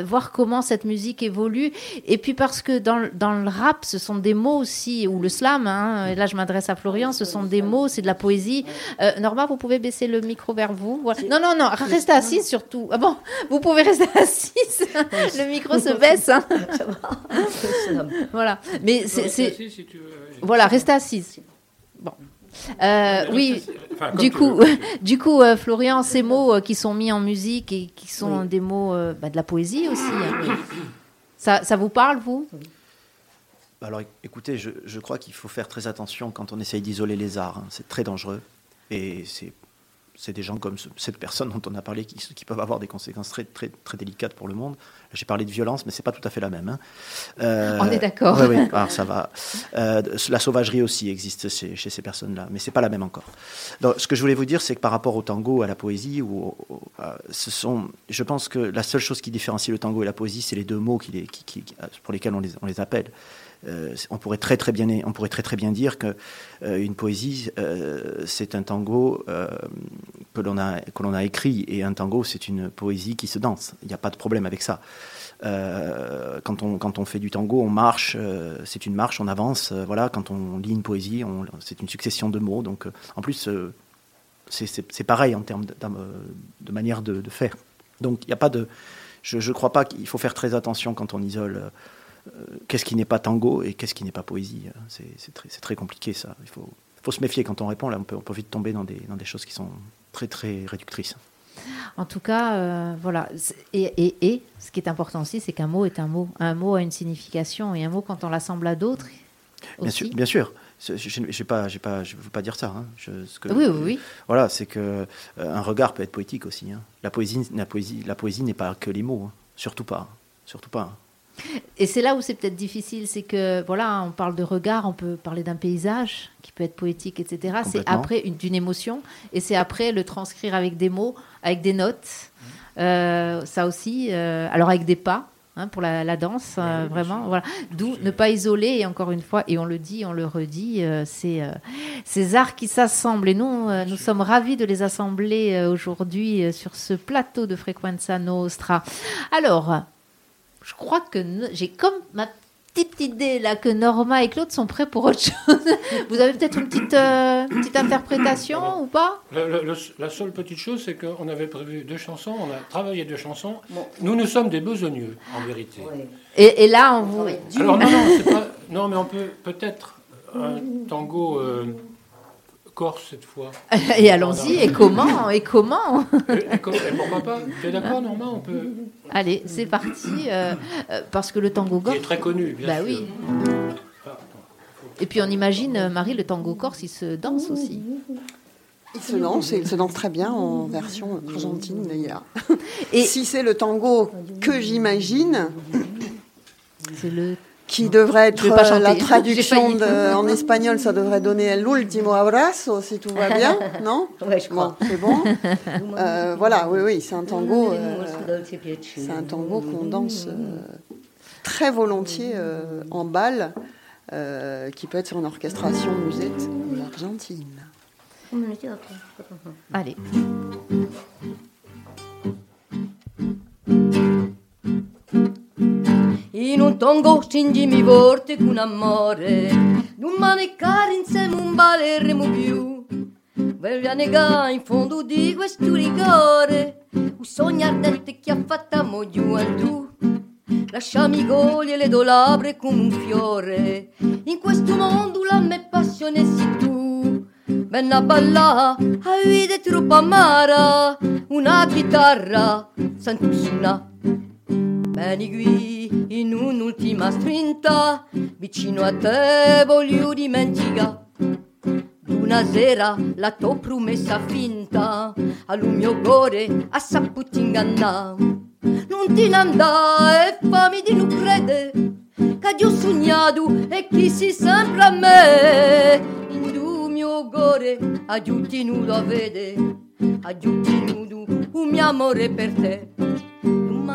voir comment cette musique évolue. Et puis parce que dans, dans, le rap, ce sont des mots aussi, ou le slam. Hein, et là, je m'adresse à Florian. Ce sont des mots, c'est de la poésie. Norma, vous pouvez baisser le micro vers vous. Non, non, non, restez assise surtout. Ah bon, vous pouvez rester assise. Le micro se baisse. Hein. [LAUGHS] voilà. Mais c'est. voilà, restez assise. Bon. Euh, oui, du coup, [LAUGHS] du coup, euh, Florian, ces mots euh, qui sont mis en musique et qui sont des mots bah, de la poésie aussi. Hein. Ça, ça, vous parle, vous? Alors, écoutez, je, je crois qu'il faut faire très attention quand on essaye d'isoler les arts. Hein. C'est très dangereux et c'est c'est des gens comme cette personne dont on a parlé qui, peuvent avoir des conséquences très, très, très délicates pour le monde. J'ai parlé de violence, mais c'est pas tout à fait la même. Hein. Euh, on est d'accord. Oui, oui, alors ça va. Euh, la sauvagerie aussi existe chez, ces personnes-là, mais c'est pas la même encore. Donc, ce que je voulais vous dire, c'est que par rapport au tango, à la poésie, ou, ce sont, je pense que la seule chose qui différencie le tango et la poésie, c'est les deux mots qui, qui, pour lesquels on les, on les appelle. Euh, on pourrait très très bien, on pourrait très très bien dire que euh, une poésie, euh, c'est un tango que l'on a, que l'on a écrit. Et un tango, c'est une poésie qui se danse. Il n'y a pas de problème avec ça. Quand, on, quand on fait du tango, on marche, c'est une marche, on avance. voilà, quand on lit une poésie, c'est une succession de mots. Donc, en plus, c'est- pareil en termes de manière de, de faire. Donc, il n'y a pas de. Je ne crois pas qu'il faut faire très attention quand on isole. Euh, qu'est-ce qui n'est pas tango et qu'est-ce qui n'est pas poésie Euh, C'est très, compliqué ça. Il faut, faut se méfier quand on répond. Là, on peut, on peut vite tomber dans des, dans des choses qui sont très très réductrices. En tout cas, euh, voilà. Et, et, et ce qui est important aussi, c'est qu'un mot est un mot. Un mot a une signification et un mot, quand on l'assemble à d'autres, Bien sûr, bien sûr. Je ne j'ai pas, je veux pas dire ça. hein. Je- ce que- Oui, oui, oui. Voilà, c'est que euh, un regard peut être poétique aussi. hein. La poésie, la poésie, la poésie n'est pas que les mots. hein. Surtout pas. Surtout pas. Et c'est là où c'est peut-être difficile, c'est que voilà, on parle de regard, on peut parler d'un paysage qui peut être poétique, etc. C'est après une- d'une émotion, et c'est après le transcrire avec des mots, avec des notes. Euh, ça aussi, euh, alors avec des pas. hein, pour la, la danse, euh, vraiment, voilà. D'où ne pas isoler, et encore une fois, et on le dit, on le redit, euh, c'est euh, ces arts qui s'assemblent, et nous, nous sommes ravis de les assembler aujourd'hui sur ce plateau de Frequenza Nostra. Alors, je crois que j'ai comme ma petite idée là que Norma et Claude sont prêts pour autre [LAUGHS] chose. Vous avez peut-être une petite, euh, petite interprétation ou pas? Le- le- le- la seule petite chose, c'est qu'on avait prévu deux chansons, on a travaillé deux chansons. Bon. Nous, nous sommes des besogneux, en vérité. Ouais. et, et là, on vous... Ouais. Alors non, non, c'est pas- non, mais on peut peut-être un tango euh, corse cette fois. [LAUGHS] Et allons-y, et comment Et comment [LAUGHS] Et, et comme- et pourquoi pas Tu es d'accord, Normand On peut. Allez, c'est parti. euh, euh, parce que le tango Qui est corse... très connu, bien Bah sûr. oui. Ah. Et puis on imagine, euh, Marie, le tango corse, il se danse aussi. Il se danse et il se danse très bien en version argentine d'ailleurs. Et Si c'est le tango que j'imagine, c'est le... qui devrait être pas euh, la [LAUGHS] traduction de- en espagnol, ça devrait donner El último abrazo si tout va bien, [LAUGHS] non? Ouais, je Bon, crois. c'est bon. [LAUGHS] Euh, voilà, oui, oui, c'est un tango. euh, c'est un tango qu'on danse euh, très volontiers euh, en bal, euh, qui peut être sur une orchestration musette de l'Argentine. Allez. In un tango stringimi forte con amore. D'un mane cari insieme un baleremo più. Voglio annegare in fondo di questo rigore. Un sogno ardente che ha fatto gioventù Lasciami cogliere le tue labbra come un fiore. In questo mondo la mia passione sei tu. Venna a ballare, a è troppo amara. Una chitarra, sento suonare Vieni qui in un'ultima strinta, vicino a te voglio dimenticare. Una sera la tua promessa finta, al mio cuore ha saputo ingannare. Non ti ne andare e fammi di non credere, che ho sognato e chi si sempre a me. In tu mio cuore aiuti nudo a vedere, aiuti nudo un mio amore per te.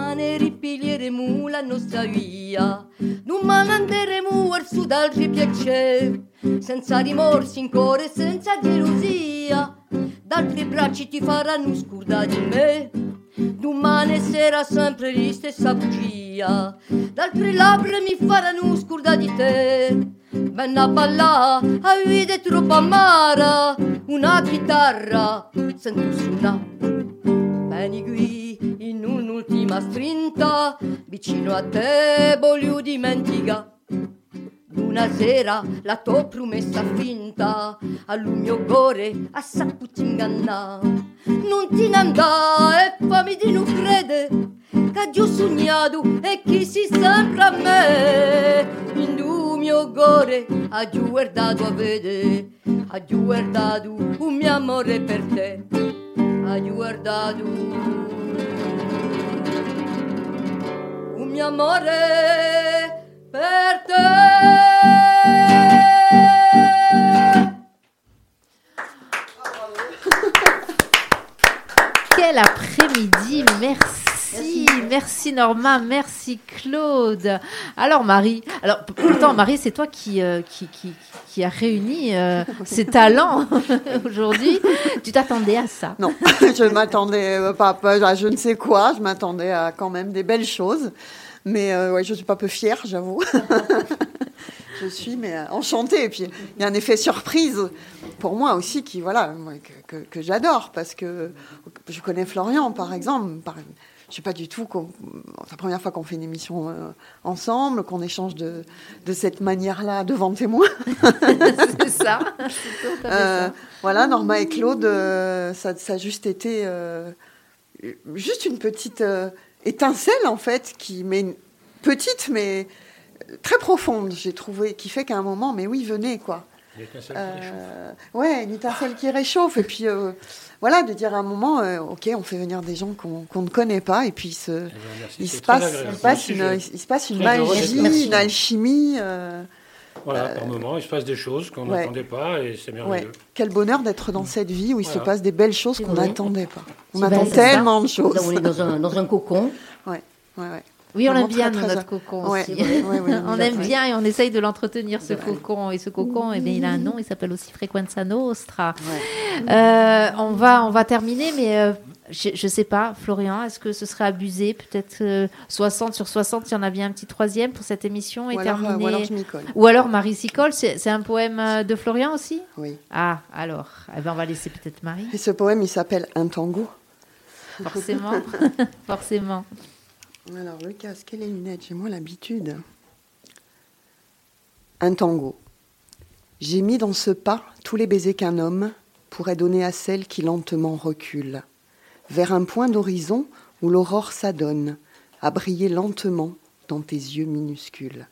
Domani ripiglieremo la nostra via, domani andremo verso d'altri piaceri, senza rimorsi in cuore, senza gelosia. D'altri bracci ti faranno scordare di me, domani sera sempre la stessa bugia. D'altre labbra mi faranno scordare di te. Venni a ballare, a è troppo amara, una chitarra sento suonare. Vieni qui in un'ultima strinta, vicino a te voglio dimentica. Una sera la tua promessa finta, al mio cuore ha saputo ingannare. Non ti andare e fammi di non credere, che ho sognato e chi si sempre a me. In mio cuore ha guardato a vedere, ha guardato un mio amore per te hai guardato amore per te. [LAUGHS] Quel après-midi, merci Merci, merci Norma, merci Claude. Alors Marie, alors pourtant Marie, c'est toi qui, euh, qui, qui, qui a réuni euh, ces talents [LAUGHS] aujourd'hui. Tu t'attendais à ça? Non, [LAUGHS] je m'attendais pas, pas à je ne sais quoi, je m'attendais à quand même des belles choses. Mais euh, ouais, je suis pas peu fière, j'avoue. [LAUGHS] je suis mais euh, enchantée. Et puis il y a un effet surprise pour moi aussi qui voilà que, que- que j'adore parce que je connais Florian par exemple. Par, je sais pas du tout. C'est la première fois qu'on fait une émission euh, ensemble, qu'on échange de, de cette manière-là devant témoin. [LAUGHS] C'est ça. Euh, ça. voilà, Norma et Claude, euh, ça, ça a juste été juste une petite étincelle en fait, qui mais une- petite mais très profonde, j'ai trouvé, qui fait qu'à un moment, mais oui, venez quoi. Qu'un seul qui réchauffe. Euh, ouais, une étincelle qui réchauffe et puis euh, voilà, de dire à un moment, euh, ok, on fait venir des gens qu'on qu'on ne connaît pas et puis se, il se passe, il une, il se passe une magie, une alchimie. Euh, Voilà, par moment, il se passe des choses qu'on ouais. n'attendait pas et c'est Ouais. merveilleux. Quel bonheur d'être dans cette vie où il se passe des belles choses qu'on n'attendait pas. On attend ça. tellement de choses. Là, on est dans un, dans un cocon. Ouais, ouais. Oui, on Vraiment aime bien très, nous, très notre cocon Ouais, aussi. ouais, ouais, ouais, [LAUGHS] on ouais. aime bien et on essaye de l'entretenir, ce cocon. Et ce cocon, eh bien, il a un nom, il s'appelle aussi Frequenza Nostra. Euh, on, va, on va terminer, mais euh, je ne sais pas, Florian, est-ce que ce serait abusé Peut-être euh, 60 sur 60, il y en a bien un petit troisième pour cette émission et Ou alors, euh, terminer. ou alors je m'y colle. Ou alors Marie s'y colle, c'est un poème euh, de Florian aussi? Oui. Ah, alors, eh ben, on va laisser peut-être Marie, Et ce poème, il s'appelle Un tango. forcément. [LAUGHS] forcément. Alors, le casque et les lunettes, j'ai moins l'habitude. Un tango. J'ai mis dans ce pas tous les baisers qu'un homme pourrait donner à celle qui lentement recule, vers un point d'horizon où l'aurore s'adonne, à briller lentement dans tes yeux minuscules.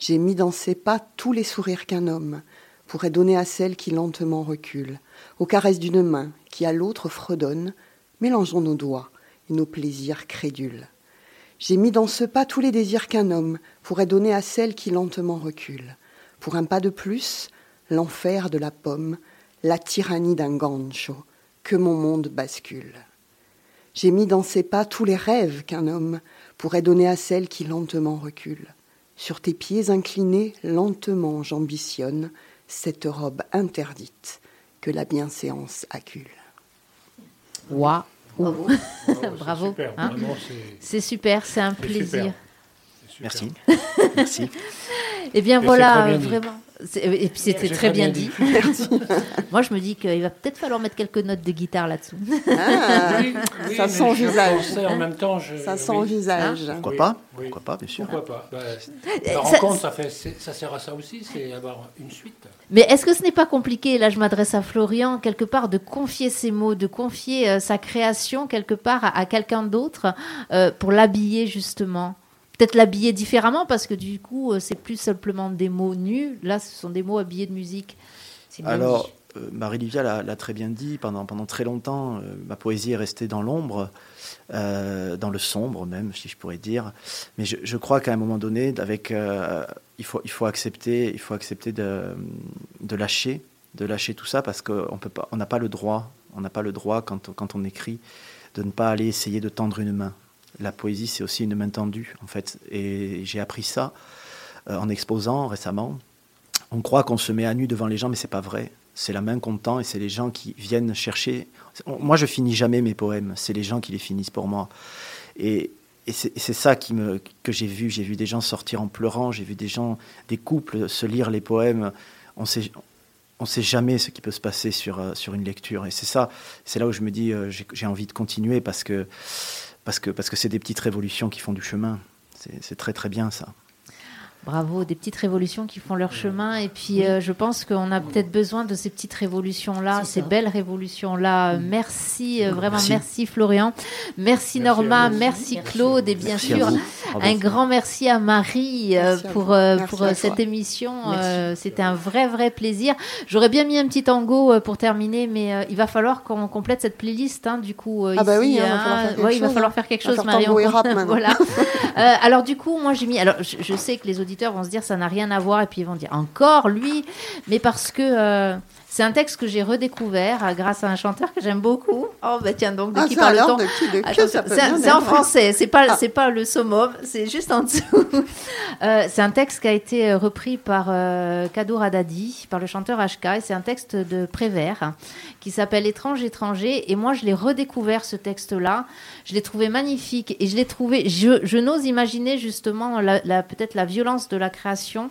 J'ai mis dans ses pas tous les sourires qu'un homme pourrait donner à celle qui lentement recule, aux caresses d'une main qui à l'autre fredonne, mélangeons nos doigts et nos plaisirs crédules. J'ai mis dans ce pas tous les désirs qu'un homme pourrait donner à celle qui lentement recule. Pour un pas de plus, l'enfer de la pomme, la tyrannie d'un gancho, que mon monde bascule. J'ai mis dans ses pas tous les rêves qu'un homme pourrait donner à celle qui lentement recule. Sur tes pieds inclinés, lentement j'ambitionne cette robe interdite que la bienséance accule. Bravo. Bravo, [LAUGHS] c'est Bravo, super, hein. c'est- C'est super, c'est un plaisir. super. C'est super. Merci. [LAUGHS] Merci. Eh bien Et voilà, bien dit. vraiment. C'est- Et puis c'était C'est très bien dit. [LAUGHS] [LAUGHS] Moi, je me dis qu'il va peut-être falloir mettre quelques notes de guitare là-dessous. Ah, [LAUGHS] Oui, oui, ça sent visage. en même temps. Je, Ça sent oui. visage. Pourquoi Oui, pas oui. Pourquoi pas, bien sûr. Pourquoi pas Bah, ça- La rencontre, ça, fait, ça sert à ça aussi, c'est avoir une suite. Mais est-ce que ce n'est pas compliqué, là je m'adresse à Florian, quelque part de confier ses mots, de confier euh, sa création quelque part à, à quelqu'un d'autre euh, pour l'habiller justement? Peut-être l'habiller différemment parce que du coup euh, c'est plus simplement des mots nus, là ce sont des mots habillés de musique. Alors, euh, Marie-Livia l'a très bien dit, pendant, pendant très longtemps, euh, ma poésie est restée dans l'ombre, dans le sombre même, si je pourrais dire. Mais je, crois qu'à un moment donné, avec, il, faut, il faut accepter, il faut accepter de, de lâcher, de lâcher tout ça, parce qu'on peut pas, on n'a pas le droit, on n'a pas le droit quand, quand on écrit, de ne pas aller essayer de tendre une main. La poésie, c'est aussi une main tendue, en fait. Et j'ai appris ça euh, en exposant récemment. On croit qu'on se met à nu devant les gens, mais c'est pas vrai. C'est la main qu'on tend et c'est les gens qui viennent chercher. Moi, je finis jamais mes poèmes. C'est les gens qui les finissent pour moi. Et, c'est ça qui me, que j'ai vu. J'ai vu des gens sortir en pleurant. J'ai vu des gens, des couples se lire les poèmes. On sait, sait jamais ce qui peut se passer sur, euh, sur une lecture. Et c'est ça, c'est là où je me dis, euh, j'ai envie de continuer parce que parce que parce que c'est des petites révolutions qui font du chemin. C'est c'est très très bien ça. Bravo, des petites révolutions qui font leur chemin. Et puis, euh, je pense qu'on a peut-être besoin de ces petites révolutions-là, ces ça. belles révolutions-là. Merci, euh, vraiment, merci. Merci. Florian. Merci, Merci Norma, merci, Merci. Claude. Et bien Merci sûr, un grand merci à Marie euh, Merci pour, Merci pour cette émission. Merci. C'était un vrai, vrai plaisir. J'aurais bien mis un petit tango pour terminer, mais il va falloir qu'on complète cette playlist. hein, du coup, Ah bah oui, hein, hein. il va chose, falloir hein. faire quelque chose, maintenant. [LAUGHS] voilà. Alors du coup, moi j'ai mis. Alors je, je sais que les auditeurs vont se dire ça n'a rien à voir et puis ils vont dire encore lui, mais parce que euh, C'est un texte que j'ai redécouvert euh, grâce à un chanteur que j'aime beaucoup. Oh, bah tiens, donc, de Ah, qui ça parle-t-on alors, de qui, de qui Attends, ça peut C'est en français, c'est pas, Ah. c'est pas le summum, c'est juste en dessous. [LAUGHS] Euh, c'est un texte qui a été euh, repris par euh, Kadour Haddadi, par le chanteur HK, et c'est un texte de Prévert hein, qui s'appelle Étrange, étranger. Et moi, je l'ai redécouvert, ce texte-là. Je l'ai trouvé magnifique et je l'ai trouvé. Je, je n'ose imaginer justement la, la- peut-être la violence de la création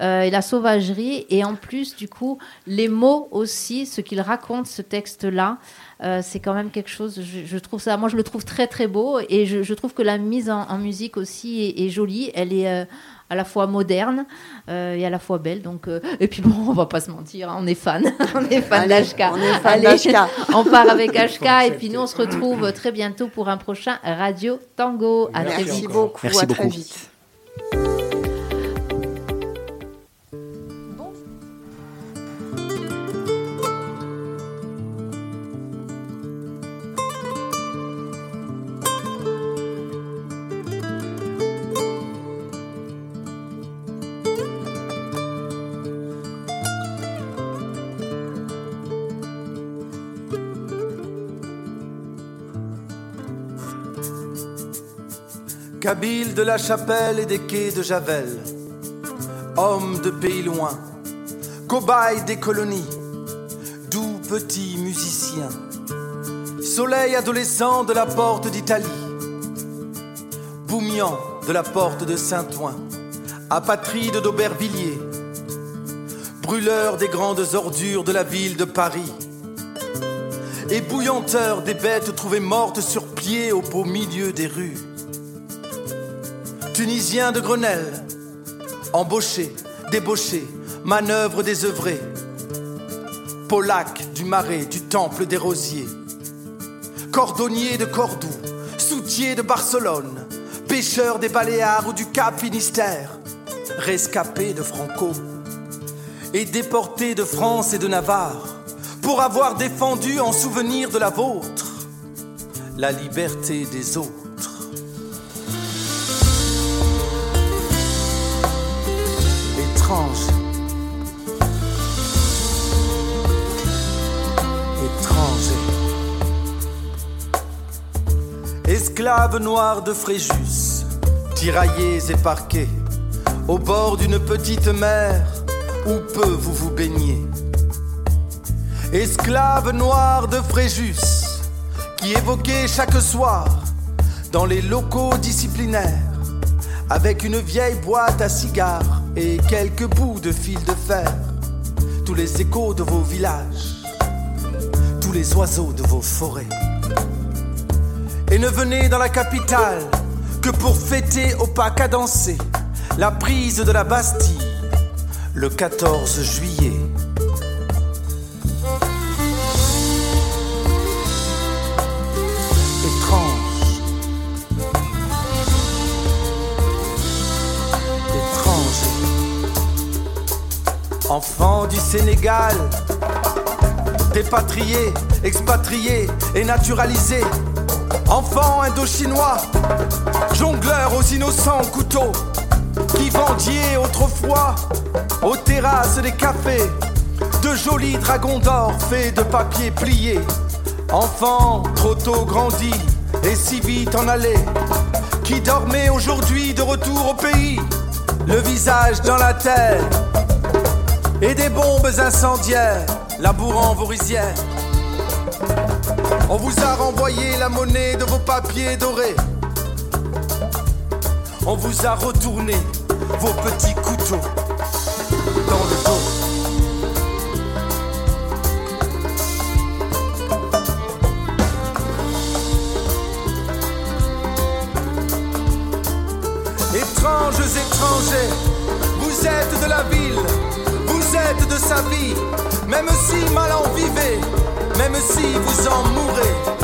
euh, et la sauvagerie. Et en plus, du coup, les mots aussi, ce qu'il raconte, ce texte-là. Euh, c'est quand même quelque chose, je, je trouve ça, moi je le trouve très très beau et je, je trouve que la mise en, en musique aussi est, est jolie, elle est euh, à la fois moderne euh, et à la fois belle. Donc, euh, et puis bon, [LAUGHS] on va pas se mentir, hein, on est fan, on est fan d'HK. on est fan Allez, d'HK. [LAUGHS] on part avec HK et puis nous on se retrouve très bientôt pour un prochain Radio Tango. À très Merci vite. Beaucoup, Merci à très vite. Kabyle de la chapelle et des quais de Javel, homme de pays loin, cobaye des colonies, doux petit musicien, soleil adolescent de la porte d'Italie, Boumian de la porte de Saint-Ouen, apatride d'Aubervilliers, brûleur des grandes ordures de la ville de Paris, et bouillanteur des bêtes trouvées mortes sur pied au beau milieu des rues. Tunisien de Grenelle, embauché, débauché, manœuvre désœuvrée. Polac du Marais, du Temple des Rosiers. Cordonnier de Cordoue, soutier de Barcelone, pêcheur des Baléares ou du Cap Finistère, rescapé de Franco et déporté de France et de Navarre pour avoir défendu en souvenir de la vôtre la liberté des autres. Étrange. Étranger. Esclaves noirs de Fréjus, tiraillés et parqués, au bord d'une petite mer où peu vous vous baignez. Esclaves noirs de Fréjus, qui évoquaient chaque soir dans les locaux disciplinaires, avec une vieille boîte à cigares et quelques bouts de fil de fer, tous les échos de vos villages, tous les oiseaux de vos forêts. Et ne venez dans la capitale que pour fêter au pas cadencé la prise de la Bastille le 14 juillet. Enfant du Sénégal, dépatrié, expatrié et naturalisé. Enfant indo-chinois, jongleur aux innocents couteaux, qui vendiait autrefois aux terrasses des cafés de jolis dragons d'or faits de papier plié. Enfant trop tôt grandi et si vite en allé, qui dormait aujourd'hui de retour au pays, le visage dans la terre et des bombes incendiaires labourant vos rizières. On vous a renvoyé la monnaie de vos papiers dorés. On vous a retourné vos petits couteaux dans le dos. Étranges étrangers, vous êtes de la ville, de sa vie, même si mal en vivez, même si vous en mourrez.